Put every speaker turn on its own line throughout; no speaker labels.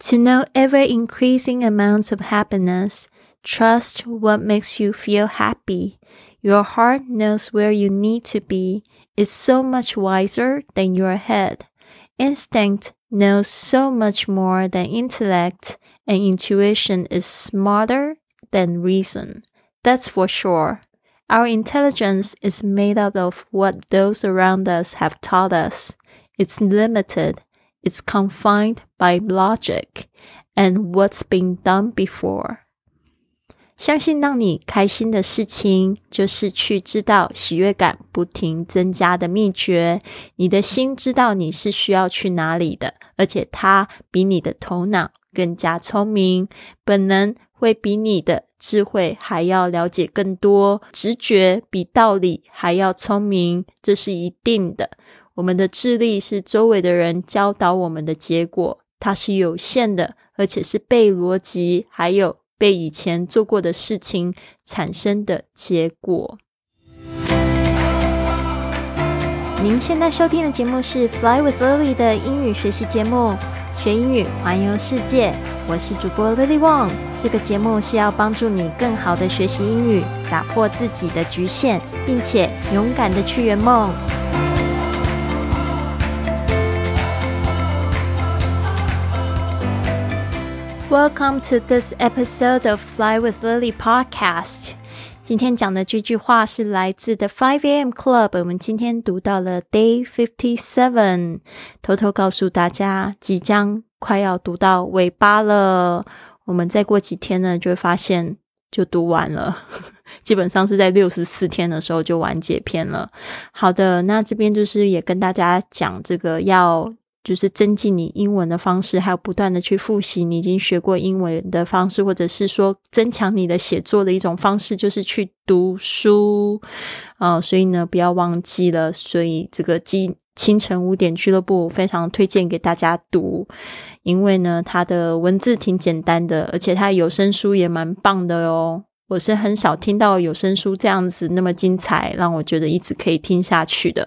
To know ever increasing amounts of happiness, trust what makes you feel happy. Your heart knows where you need to be. It's so much wiser than your head. Instinct knows so much more than intellect, and intuition is smarter than reason. That's for sure. Our intelligence is made up of what those around us have taught us. It's limited. It's confined by logic and what's been done before. 相信让你开心的事情，就是去知道喜悦感不停增加的秘诀。你的心知道你是需要去哪里的，而且它比你的头脑更加聪明，本能会比你的智慧还要了解更多，直觉比道理还要聪明，这是一定的。我们的智力是周围的人教导我们的结果，它是有限的，而且是被逻辑还有。被以前做过的事情产生的结果。您现在收听的节目是《Fly with Lily》的英语学习节目，学英语环游世界。我是主播 Lily Wong。这个节目是要帮助你更好的学习英语，打破自己的局限，并且勇敢的去圆梦。Welcome to this episode of Fly with Lily podcast。今天讲的这句话是来自 The Five A.M. Club。我们今天读到了 Day Fifty Seven，偷偷告诉大家，即将快要读到尾巴了。我们再过几天呢，就会发现就读完了。基本上是在六十四天的时候就完结篇了。好的，那这边就是也跟大家讲这个要。就是增进你英文的方式，还有不断的去复习你已经学过英文的方式，或者是说增强你的写作的一种方式，就是去读书啊。所以呢，不要忘记了。所以这个清清晨五点俱乐部非常推荐给大家读，因为呢，它的文字挺简单的，而且它有声书也蛮棒的哦。我是很少听到有声书这样子那么精彩，让我觉得一直可以听下去的。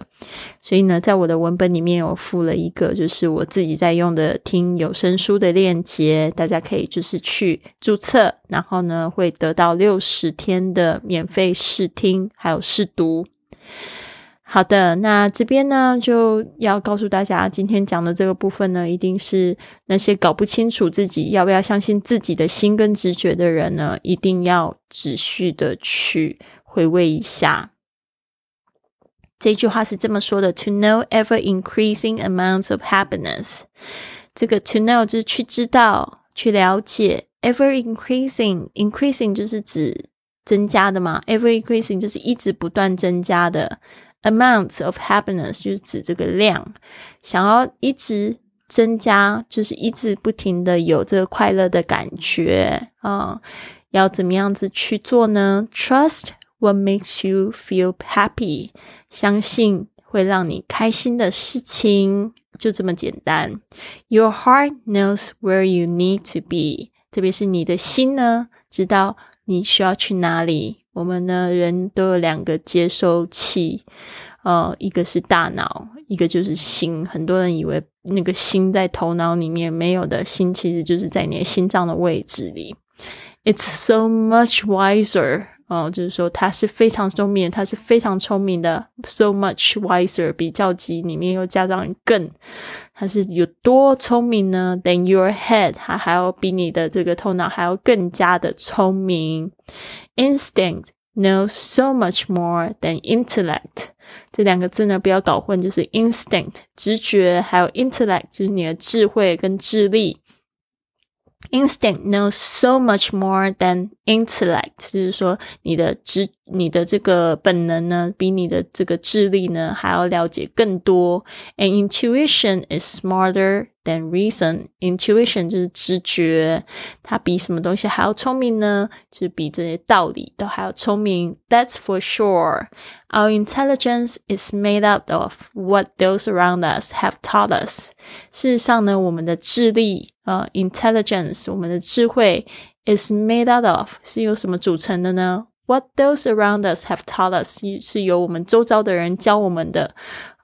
所以呢，在我的文本里面我附了一个，就是我自己在用的听有声书的链接，大家可以就是去注册，然后呢会得到六十天的免费试听还有试读。好的，那这边呢就要告诉大家，今天讲的这个部分呢，一定是那些搞不清楚自己要不要相信自己的心跟直觉的人呢，一定要仔细的去回味一下。这句话是这么说的：To know ever increasing amounts of happiness，这个 to know 就是去知道、去了解，ever increasing，increasing 就是指增加的嘛，ever increasing 就是一直不断增加的。Amounts of happiness 就是指这个量，想要一直增加，就是一直不停的有这个快乐的感觉啊。要怎么样子去做呢？Trust what makes you feel happy，相信会让你开心的事情，就这么简单。Your heart knows where you need to be，特别是你的心呢，知道你需要去哪里。 我们呢，人都有两个接收器，呃，一个是大脑，一个就是心。很多人以为那个心在头脑里面，没有的心其实就是在你的心脏的位置里。It's so much wiser，哦，就是说他是非常聪明，他是非常聪明的。So much wiser，比较级里面又加上更，他是有多聪明呢？Than your head，他还要比你的这个头脑还要更加的聪明。Instinct knows so much more than intellect。这两个字呢，不要搞混，就是 instinct 直觉，还有 intellect 就是你的智慧跟智力。Instinct knows so much more than intellect，就是说你的直、你的这个本能呢，比你的这个智力呢还要了解更多。And intuition is smarter than reason. Intuition 就是直觉，它比什么东西还要聪明呢？就是比这些道理都还要聪明。That's for sure. Our intelligence is made up of what those around us have taught us. 事实上呢，我们的智力，呃，intelligence，我们的智慧 is made out of 是由什么组成的呢？What those around us have taught us 是由我们周遭的人教我们的，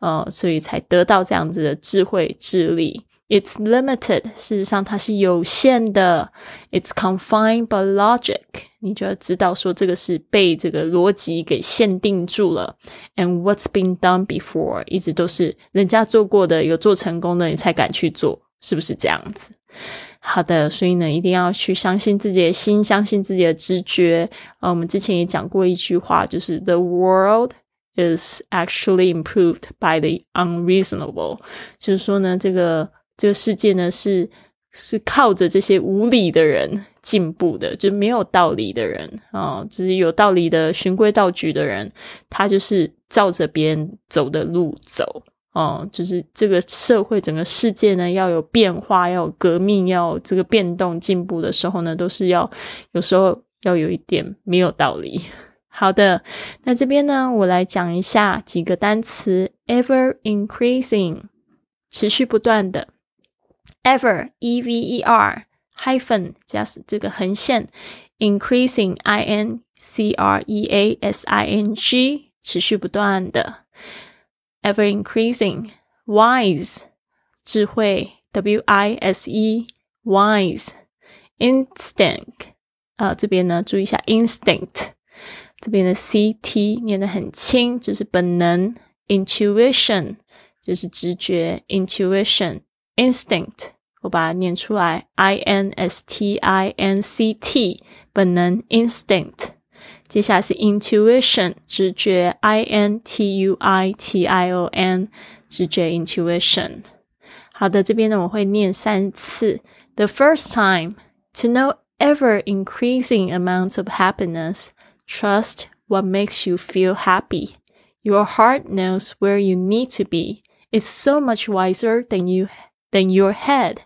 呃，所以才得到这样子的智慧智力。 It's limited，事实上它是有限的。It's confined by logic，你就要知道说这个是被这个逻辑给限定住了。And what's been done before，一直都是人家做过的，有做成功的，你才敢去做，是不是这样子？好的，所以呢，一定要去相信自己的心，相信自己的直觉。呃，我们之前也讲过一句话，就是 The world is actually improved by the unreasonable，就是说呢，这个。这个世界呢，是是靠着这些无理的人进步的，就没有道理的人啊，就是有道理的循规蹈矩的人，他就是照着别人走的路走哦。就是这个社会整个世界呢，要有变化，要有革命，要这个变动进步的时候呢，都是要有时候要有一点没有道理。好的，那这边呢，我来讲一下几个单词：ever increasing，持续不断的。ever e v e r hyphen 加这个横线，increasing i n c r e a s i n g 持续不断的，ever increasing wise 智慧 w i s e wise instinct 啊这边呢注意一下 instinct 这边的 c t 念得很轻，就是本能 intuition 就是直觉 intuition。 instinct，我把它念出来，i n s t i n c t，本能 instinct。接下来是 intuition，直觉 i n t u i t i o n，直觉 intuition。好的，这边呢我会念三次。The first time to know ever increasing amounts of happiness, trust what makes you feel happy. Your heart knows where you need to be. It's so much wiser than you than your head.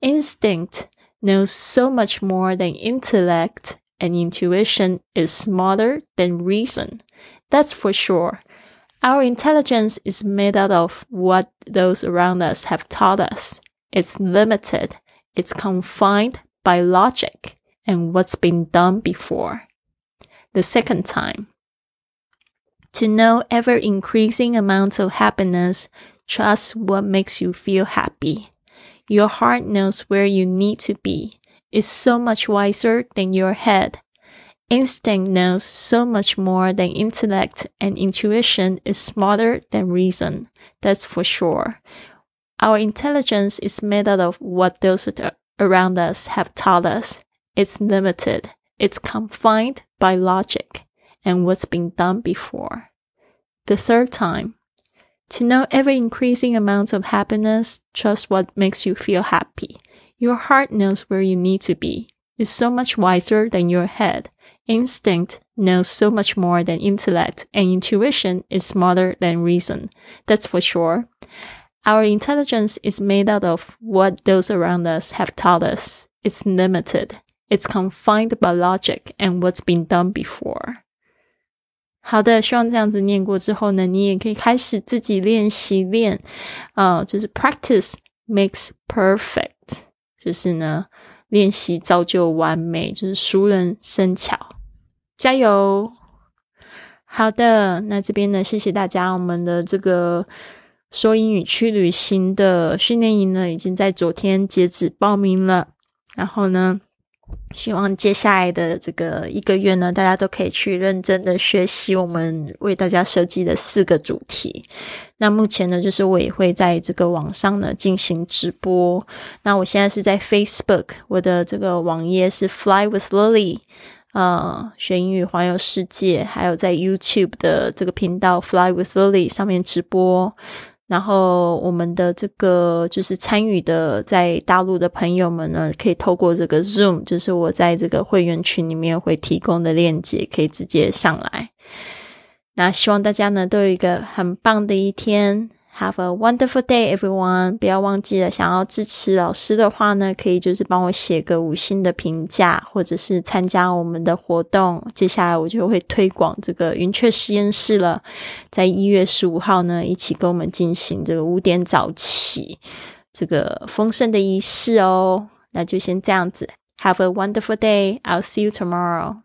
Instinct knows so much more than intellect, and intuition is smarter than reason. That's for sure. Our intelligence is made out of what those around us have taught us. It's limited. It's confined by logic and what's been done before. The second time. To know ever increasing amounts of happiness, Trust what makes you feel happy. Your heart knows where you need to be. It's so much wiser than your head. Instinct knows so much more than intellect, and intuition is smarter than reason. That's for sure. Our intelligence is made out of what those around us have taught us. It's limited. It's confined by logic and what's been done before. The third time, to know ever increasing amounts of happiness, trust what makes you feel happy. Your heart knows where you need to be. It's so much wiser than your head. Instinct knows so much more than intellect, and intuition is smarter than reason. That's for sure. Our intelligence is made out of what those around us have taught us. It's limited. It's confined by logic and what's been done before. 好的，希望这样子念过之后呢，你也可以开始自己练习练，呃，就是 practice makes perfect，就是呢，练习造就完美，就是熟能生巧，加油！好的，那这边呢，谢谢大家，我们的这个说英语去旅行的训练营呢，已经在昨天截止报名了，然后呢。希望接下来的这个一个月呢，大家都可以去认真的学习我们为大家设计的四个主题。那目前呢，就是我也会在这个网上呢进行直播。那我现在是在 Facebook，我的这个网页是 Fly with Lily，呃，学英语环游世界，还有在 YouTube 的这个频道 Fly with Lily 上面直播。然后我们的这个就是参与的在大陆的朋友们呢，可以透过这个 Zoom，就是我在这个会员群里面会提供的链接，可以直接上来。那希望大家呢都有一个很棒的一天。Have a wonderful day, everyone！不要忘记了，想要支持老师的话呢，可以就是帮我写个五星的评价，或者是参加我们的活动。接下来我就会推广这个云雀实验室了，在一月十五号呢，一起跟我们进行这个五点早起这个丰盛的仪式哦。那就先这样子，Have a wonderful day! I'll see you tomorrow.